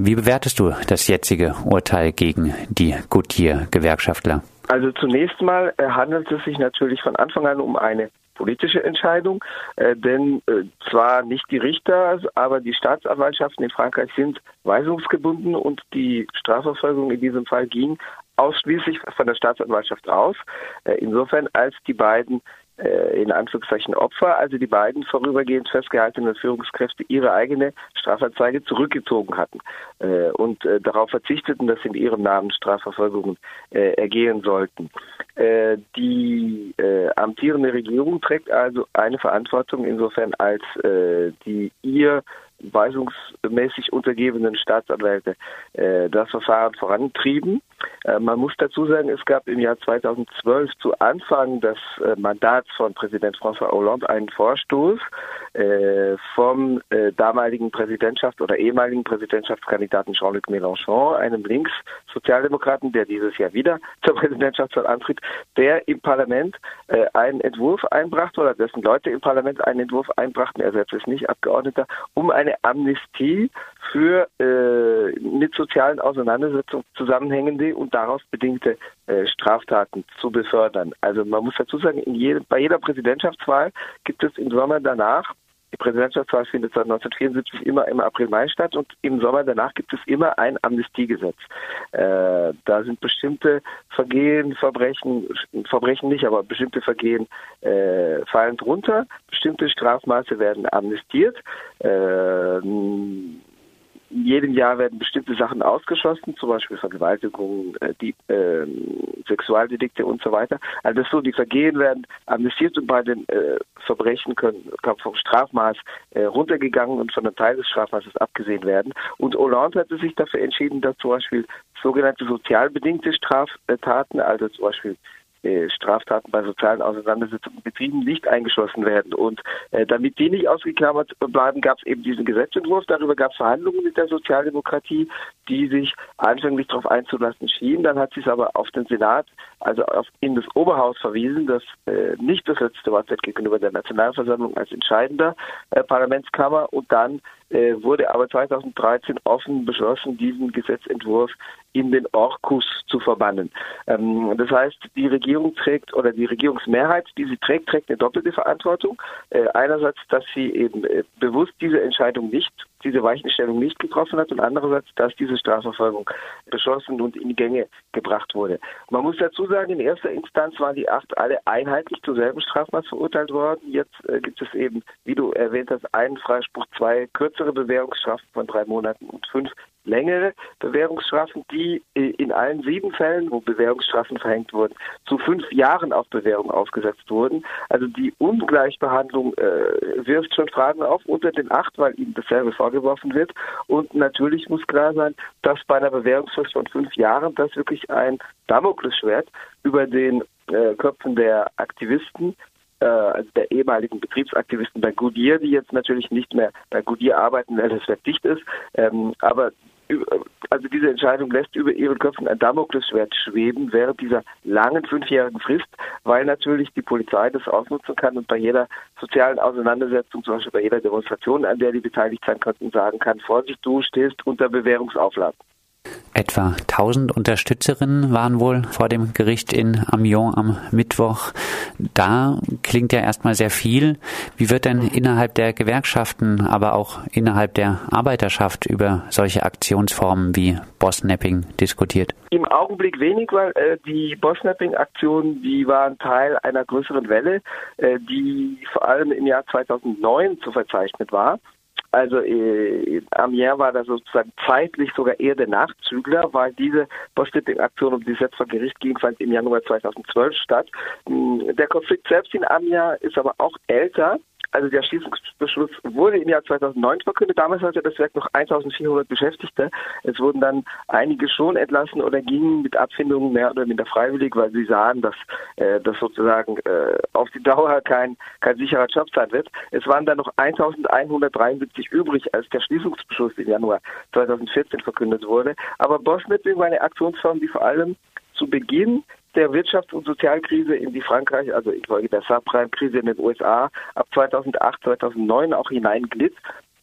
Wie bewertest du das jetzige Urteil gegen die Goodyear-Gewerkschaftler? Also zunächst mal äh, handelt es sich natürlich von Anfang an um eine politische Entscheidung, äh, denn äh, zwar nicht die Richter, aber die Staatsanwaltschaften in Frankreich sind weisungsgebunden und die Strafverfolgung in diesem Fall ging ausschließlich von der Staatsanwaltschaft aus. Insofern als die beiden in Anführungszeichen Opfer, also die beiden vorübergehend festgehaltenen Führungskräfte, ihre eigene Strafanzeige zurückgezogen hatten äh, und äh, darauf verzichteten, dass in ihrem Namen Strafverfolgungen äh, ergehen sollten. Äh, die äh, amtierende Regierung trägt also eine Verantwortung insofern, als die ihr weisungsmäßig untergebenen Staatsanwälte das Verfahren vorantrieben. Äh, man muss dazu sagen, es gab im Jahr 2012 zu Anfang des äh, Mandats von Präsident François Hollande einen Vorstoß äh, vom damaligen Präsidentschafts- oder ehemaligen Präsidentschaftskandidaten Jean-Luc Mélenchon, einem Links-Sozialdemokraten, der dieses Jahr wieder zur Präsidentschaftswahl antritt, der im Parlament einen Entwurf einbrachte oder dessen Leute im Parlament einen Entwurf einbrachten, er selbst ist nicht Abgeordneter, um eine Amnestie für mit sozialen Auseinandersetzungen zusammenhängende und daraus bedingte äh, Straftaten zu befördern. Also man muss dazu sagen, jedem, bei jeder Präsidentschaftswahl gibt es im Sommer danach die Präsidentschaftswahl findet seit 1974 immer im April-Mai statt und im Sommer danach gibt es immer ein Amnestiegesetz. Äh, da sind bestimmte Vergehen, Verbrechen, Verbrechen nicht, aber bestimmte Vergehen äh, fallen drunter, bestimmte Strafmaße werden amnestiert. Äh, in jedem Jahr werden bestimmte Sachen ausgeschlossen, zum Beispiel Vergewaltigungen, äh, die, äh, Sexualdelikte und so weiter. Also so, die Vergehen werden amnestiert und bei den äh, Verbrechen können, kann vom Strafmaß äh, runtergegangen und von einem Teil des Strafmaßes abgesehen werden. Und Hollande hatte sich dafür entschieden, dass zum Beispiel sogenannte sozialbedingte Straftaten, also zum Beispiel Straftaten bei sozialen Auseinandersetzungen Betrieben nicht eingeschlossen werden. Und äh, damit die nicht ausgeklammert bleiben, gab es eben diesen Gesetzentwurf. Darüber gab es Verhandlungen mit der Sozialdemokratie, die sich anfänglich darauf einzulassen schienen. Dann hat sie es aber auf den Senat, also auf, in das Oberhaus verwiesen, das äh, nicht das letzte Wort hat gegenüber der Nationalversammlung als entscheidender äh, Parlamentskammer. Und dann äh, wurde aber 2013 offen beschlossen, diesen Gesetzentwurf in den Orkus zu verbannen. Ähm, das heißt, die Regierung trägt oder die Regierungsmehrheit, die sie trägt, trägt eine doppelte Verantwortung. Äh, einerseits, dass sie eben äh, bewusst diese Entscheidung nicht diese Weichenstellung nicht getroffen hat und andererseits, dass diese Strafverfolgung beschlossen und in die Gänge gebracht wurde. Man muss dazu sagen, in erster Instanz waren die acht alle einheitlich zur selben Strafmaß verurteilt worden. Jetzt äh, gibt es eben, wie du erwähnt hast, einen Freispruch, zwei kürzere Bewährungsstrafen von drei Monaten und fünf längere Bewährungsstrafen, die äh, in allen sieben Fällen, wo Bewährungsstrafen verhängt wurden, zu fünf Jahren auf Bewährung ausgesetzt wurden. Also die Ungleichbehandlung äh, wirft schon Fragen auf unter den acht, weil ihnen dasselbe vorgeworfen wird. Und natürlich muss klar sein, dass bei einer Bewährungsfrist von fünf Jahren das wirklich ein Damoklesschwert über den äh, Köpfen der Aktivisten äh, also der ehemaligen Betriebsaktivisten bei Goodyear, die jetzt natürlich nicht mehr bei Goodyear arbeiten, weil das dicht ist. Ähm, aber also diese Entscheidung lässt über ihren Köpfen ein Damoklesschwert schweben während dieser langen fünfjährigen Frist, weil natürlich die Polizei das ausnutzen kann und bei jeder sozialen Auseinandersetzung, zum Beispiel bei jeder Demonstration, an der die beteiligt sein könnten, sagen kann, Vorsicht, du stehst unter Bewährungsauflagen. Etwa 1000 Unterstützerinnen waren wohl vor dem Gericht in Amiens am Mittwoch. Da klingt ja erstmal sehr viel. Wie wird denn innerhalb der Gewerkschaften, aber auch innerhalb der Arbeiterschaft über solche Aktionsformen wie Bossnapping diskutiert? Im Augenblick wenig, weil äh, die Bossnapping-Aktionen, die waren Teil einer größeren Welle, äh, die vor allem im Jahr 2009 zu verzeichnen war. Also äh, Amiens war da sozusagen zeitlich sogar eher der Nachzügler, weil diese Bostipping-Aktion, um die es jetzt vor Gericht ging, fand im Januar 2012 statt. Hm, der Konflikt selbst in Amiens ist aber auch älter. Also der Schließungsbeschluss wurde im Jahr 2009 verkündet. Damals hatte das Werk noch 1400 Beschäftigte. Es wurden dann einige schon entlassen oder gingen mit Abfindungen mehr oder minder freiwillig, weil sie sahen, dass äh, das sozusagen äh, auf die Dauer kein, kein sicherer Job sein wird. Es waren dann noch 1173 übrig, als der Schließungsbeschluss im Januar 2014 verkündet wurde. Aber Bosch-Meeting war eine Aktionsform, die vor allem zu Beginn der Wirtschafts- und Sozialkrise, in die Frankreich, also infolge der Subprime-Krise in den USA, ab 2008, 2009 auch hineinglitt.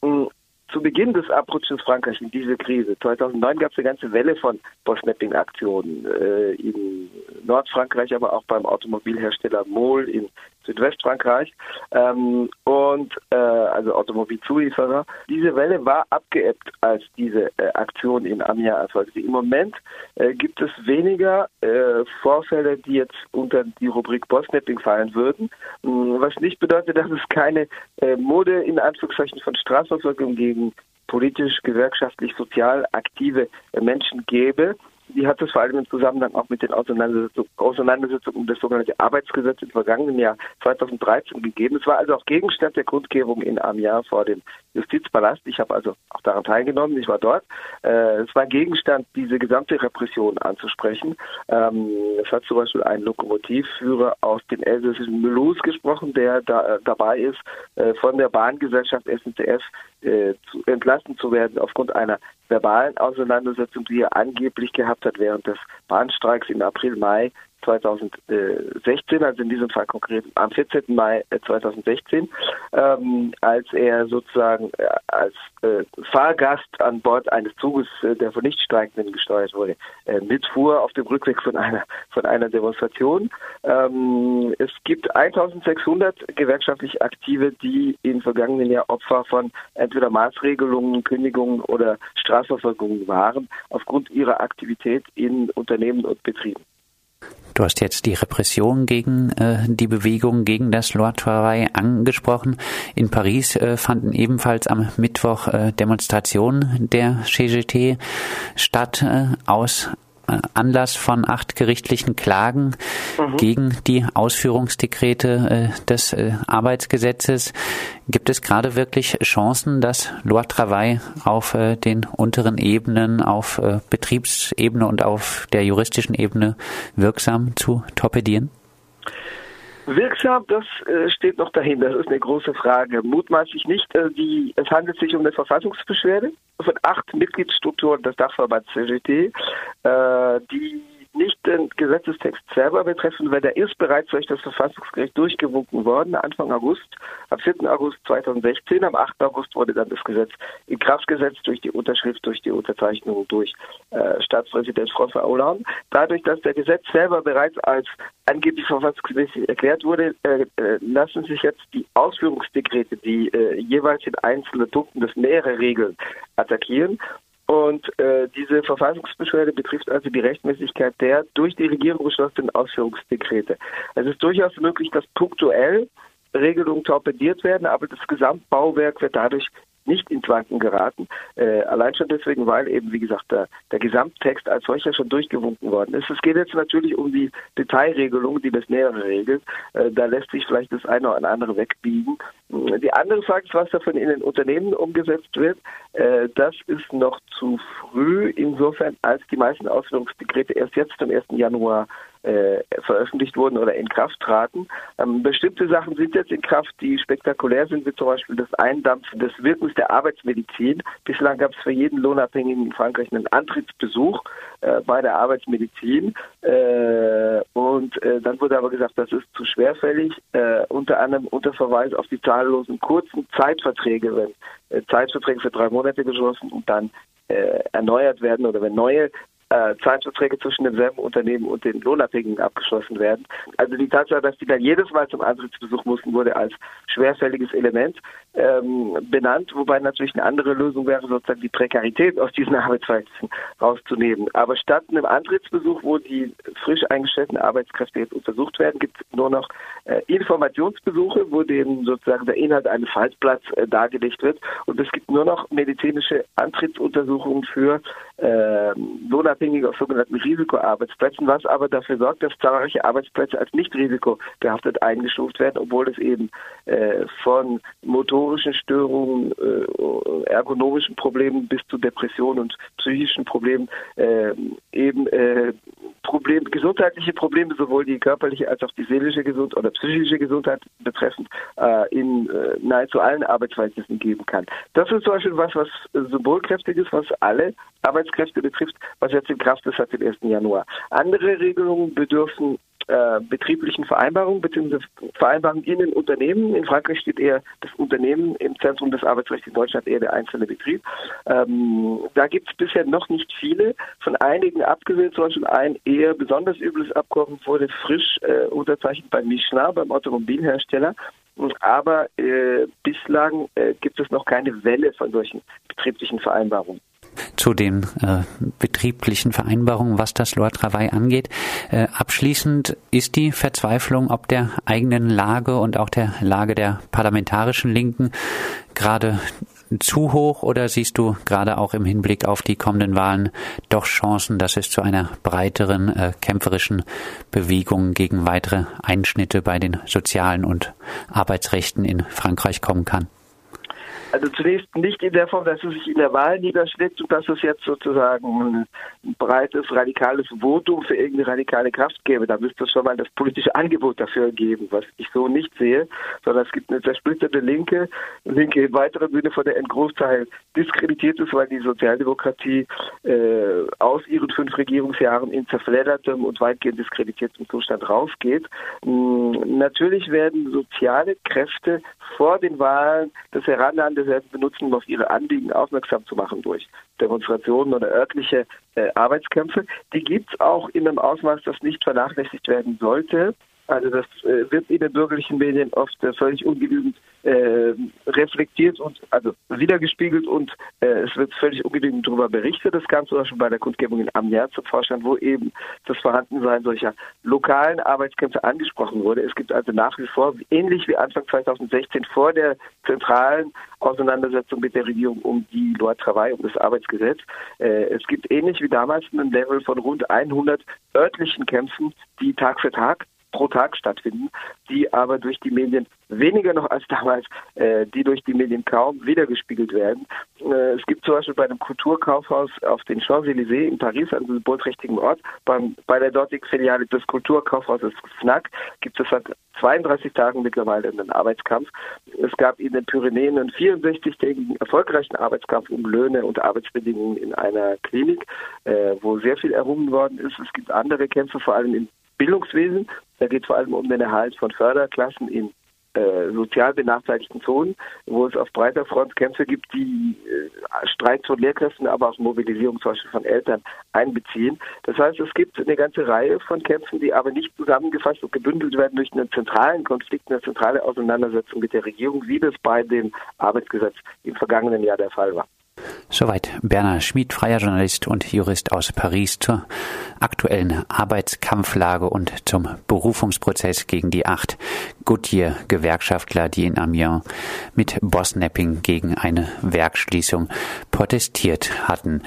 zu Beginn des Abrutschens Frankreich in diese Krise, 2009 gab es eine ganze Welle von Bossnapping-Aktionen äh, in Nordfrankreich, aber auch beim Automobilhersteller Mol in Südwestfrankreich ähm, und äh, also Automobilzulieferer. Diese Welle war abgeebbt, als diese äh, Aktion in Amiens erfolgte. Im Moment äh, gibt es weniger äh, Vorfälle, die jetzt unter die Rubrik Bossnapping fallen würden, mm, was nicht bedeutet, dass es keine äh, Mode in Anführungszeichen von Strafverfolgung gegen politisch, gewerkschaftlich, sozial aktive äh, Menschen gäbe die hat es vor allem im Zusammenhang auch mit den Auseinandersetzungen, Auseinandersetzungen um das sogenannte Arbeitsgesetz im vergangenen Jahr 2013 gegeben. Es war also auch Gegenstand der Kundgebung in Amiens vor dem Justizpalast. Ich habe also auch daran teilgenommen, ich war dort. Äh, es war Gegenstand, diese gesamte Repression anzusprechen. Ähm, es hat zum Beispiel ein Lokomotivführer aus dem elsässischen Mulhouse gesprochen, der da, äh, dabei ist, äh, von der Bahngesellschaft SNCF äh, zu, entlassen zu werden aufgrund einer verbalen Auseinandersetzung, die er angeblich gehabt hat während des Bahnstreiks im April, Mai 2016, also in diesem Fall konkret am 14. Mai 2016, ähm, als er sozusagen äh, als äh, Fahrgast an Bord eines Zuges, äh, der von Nichtstreikenden gesteuert wurde, äh, mitfuhr auf dem Rückweg von einer von einer Demonstration. Ähm, es gibt 1600 gewerkschaftlich Aktive, die im vergangenen Jahr Opfer von entweder Maßregelungen, Kündigungen oder Strafverfolgungen waren, aufgrund ihrer Aktivität in Unternehmen und Betrieben. Du hast jetzt die Repression gegen äh, die Bewegung gegen das Loi Travail angesprochen. In Paris äh, fanden ebenfalls am Mittwoch äh, Demonstrationen der CGT statt äh, aus Anlass von acht gerichtlichen Klagen mhm. gegen die Ausführungsdekrete äh, des äh, Arbeitsgesetzes. Gibt es gerade wirklich Chancen, dass Loi Travail auf äh, den unteren Ebenen, auf äh, Betriebsebene und auf der juristischen Ebene wirksam zu torpedieren? Wirksam, das äh, steht noch dahinter. Das ist eine große Frage. Mutmaßlich nicht. Äh, die, es handelt sich um eine Verfassungsbeschwerde von acht Mitgliedsstrukturen des Dachverbands CGT, äh, die nicht den Gesetzestext selber betreffen, weil der ist bereits durch das Verfassungsgericht durchgewunken worden, Anfang August, am 4. August 2016. Am 8. August wurde dann das Gesetz in Kraft gesetzt durch die Unterschrift, durch die Unterzeichnung durch äh, Staatspräsident François Hollande. Dadurch, dass der Gesetz selber bereits als angeblich verfassungsmäßig erklärt wurde, äh, äh, lassen sich jetzt die Ausführungsdekrete, die äh, jeweils in einzelnen Punkten das mehrere Regeln attackieren und äh, diese Verfassungsbeschwerde betrifft also die Rechtmäßigkeit der durch die Regierung beschlossenen Ausführungsdekrete. Es ist durchaus möglich, dass punktuell Regelungen torpediert werden, aber das Gesamtbauwerk wird dadurch nicht ins Wanken geraten. Äh, allein schon deswegen, weil eben, wie gesagt, der, der Gesamttext als solcher schon durchgewunken worden ist. Es geht jetzt natürlich um die Detailregelung, die das Nähere regelt. Äh, da lässt sich vielleicht das eine oder andere wegbiegen. Die andere Frage ist, was davon in den Unternehmen umgesetzt wird. Äh, das ist noch zu früh, insofern als die meisten Ausführungsdekrete erst jetzt am 1. Januar äh, veröffentlicht wurden oder in Kraft traten. Ähm, bestimmte Sachen sind jetzt in Kraft, die spektakulär sind, wie zum Beispiel das Eindampfen des Wirkens der Arbeitsmedizin. Bislang gab es für jeden Lohnabhängigen in Frankreich einen Antrittsbesuch äh, bei der Arbeitsmedizin. Äh, und äh, dann wurde aber gesagt, das ist zu schwerfällig, äh, unter anderem unter Verweis auf die zahllosen kurzen Zeitverträge, wenn äh, Zeitverträge für drei Monate geschlossen und dann erneuert werden oder wenn neue äh, Zeitverträge zwischen demselben Unternehmen und den Lohnabhängigen abgeschlossen werden. Also die Tatsache, dass die dann jedes Mal zum Antrittsbesuch mussten, wurde als schwerfälliges Element ähm, benannt, wobei natürlich eine andere Lösung wäre, sozusagen die Prekarität aus diesen Arbeitsverhältnissen rauszunehmen. Aber statt einem Antrittsbesuch, wo die frisch eingestellten Arbeitskräfte jetzt untersucht werden, gibt es nur noch äh, Informationsbesuche, wo denen sozusagen der Inhalt eines Faltblatts äh, dargelegt wird. Und es gibt nur noch medizinische Antrittsuntersuchungen für äh, Lohnabhängige auf sogenannten Risikoarbeitsplätzen, was aber dafür sorgt, dass zahlreiche Arbeitsplätze als nicht risikobehaftet eingestuft werden, obwohl es eben äh, von motorischen Störungen, äh, ergonomischen Problemen bis zu Depressionen und psychischen Problemen äh, eben äh, Problem, gesundheitliche Probleme, sowohl die körperliche als auch die seelische Gesundheit oder psychische Gesundheit betreffend, äh, in äh, nahezu allen Arbeitsverhältnissen geben kann. Das ist zum Beispiel was, was symbolkräftig ist, was alle Arbeitskräfte betrifft, was jetzt in Kraft ist seit dem 1. Januar. Andere Regelungen bedürfen äh, betrieblichen Vereinbarungen bzw. Vereinbarungen in den Unternehmen. In Frankreich steht eher das Unternehmen im Zentrum des Arbeitsrechts, in Deutschland eher der einzelne Betrieb. Ähm, da gibt es bisher noch nicht viele. Von einigen abgesehen, zum Beispiel ein eher besonders übles Abkommen wurde frisch äh, unterzeichnet bei Michelin, beim Automobilhersteller. Aber äh, bislang äh, gibt es noch keine Welle von solchen betrieblichen Vereinbarungen zu den äh, betrieblichen Vereinbarungen, was das Loi Travail angeht. Äh, abschließend ist die Verzweiflung ob der eigenen Lage und auch der Lage der parlamentarischen Linken gerade zu hoch oder siehst du gerade auch im Hinblick auf die kommenden Wahlen doch Chancen, dass es zu einer breiteren äh, kämpferischen Bewegung gegen weitere Einschnitte bei den sozialen und Arbeitsrechten in Frankreich kommen kann? Also zunächst nicht in der Form, dass es sich in der Wahl niederschlägt und dass es jetzt sozusagen ein breites, radikales Votum für irgendeine radikale Kraft gäbe. Da müsste es schon mal das politische Angebot dafür geben, was ich so nicht sehe, sondern es gibt eine zersplitterte Linke, Linke im weiteren Sinne, von der ein Großteil diskreditiert ist, weil die Sozialdemokratie äh, aus ihren fünf Regierungsjahren in zerfleddertem und weitgehend diskreditiertem Zustand rausgeht. Hm, natürlich werden soziale Kräfte vor den Wahlen das Herannahen werden benutzen, um auf ihre Anliegen aufmerksam zu machen durch Demonstrationen oder örtliche äh, Arbeitskämpfe. Die gibt es auch in einem Ausmaß, das nicht vernachlässigt werden sollte. Also das äh, wird in den bürgerlichen Medien oft äh, völlig ungenügend äh, reflektiert und also wiedergespiegelt und äh, es wird völlig ungenügend darüber berichtet. Das kam zum Beispiel bei der Kundgebung in Amiens zum Vorstand, wo eben das Vorhandensein solcher lokalen Arbeitskämpfe angesprochen wurde. Es gibt also nach wie vor, ähnlich wie Anfang 2016 vor der zentralen Auseinandersetzung mit der Regierung um die Loi Travail, um das Arbeitsgesetz, äh, es gibt ähnlich wie damals ein Level von rund 100 örtlichen Kämpfen, die Tag für Tag pro Tag stattfinden, die aber durch die Medien weniger noch als damals, äh, die durch die Medien kaum wiedergespiegelt werden. Äh, es gibt zum Beispiel bei einem Kulturkaufhaus auf den Champs-Élysées in Paris, einem symbolträchtigen Ort, beim, bei der dortigen Filiale des Kulturkaufhauses FNAC gibt es seit 32 Tagen mittlerweile einen Arbeitskampf. Es gab in den Pyrenäen einen 64-tägigen erfolgreichen Arbeitskampf um Löhne und Arbeitsbedingungen in einer Klinik, äh, wo sehr viel errungen worden ist. Es gibt andere Kämpfe, vor allem im Bildungswesen. Da geht es vor allem um den Erhalt von Förderklassen in äh, sozial benachteiligten Zonen, wo es auf breiter Front Kämpfe gibt, die äh, Streiks von Lehrkräften, aber auch Mobilisierung zum Beispiel von Eltern einbeziehen. Das heißt, es gibt eine ganze Reihe von Kämpfen, die aber nicht zusammengefasst und gebündelt werden durch einen zentralen Konflikt, eine zentrale Auseinandersetzung mit der Regierung, wie das bei dem Arbeitsgesetz im vergangenen Jahr der Fall war. Soweit Bernhard Schmid, freier Journalist und Jurist aus Paris zur aktuellen Arbeitskampflage und zum Berufungsprozess gegen die acht Goodyear-Gewerkschaftler, die in Amiens mit Bossnapping gegen eine Werkschließung protestiert hatten.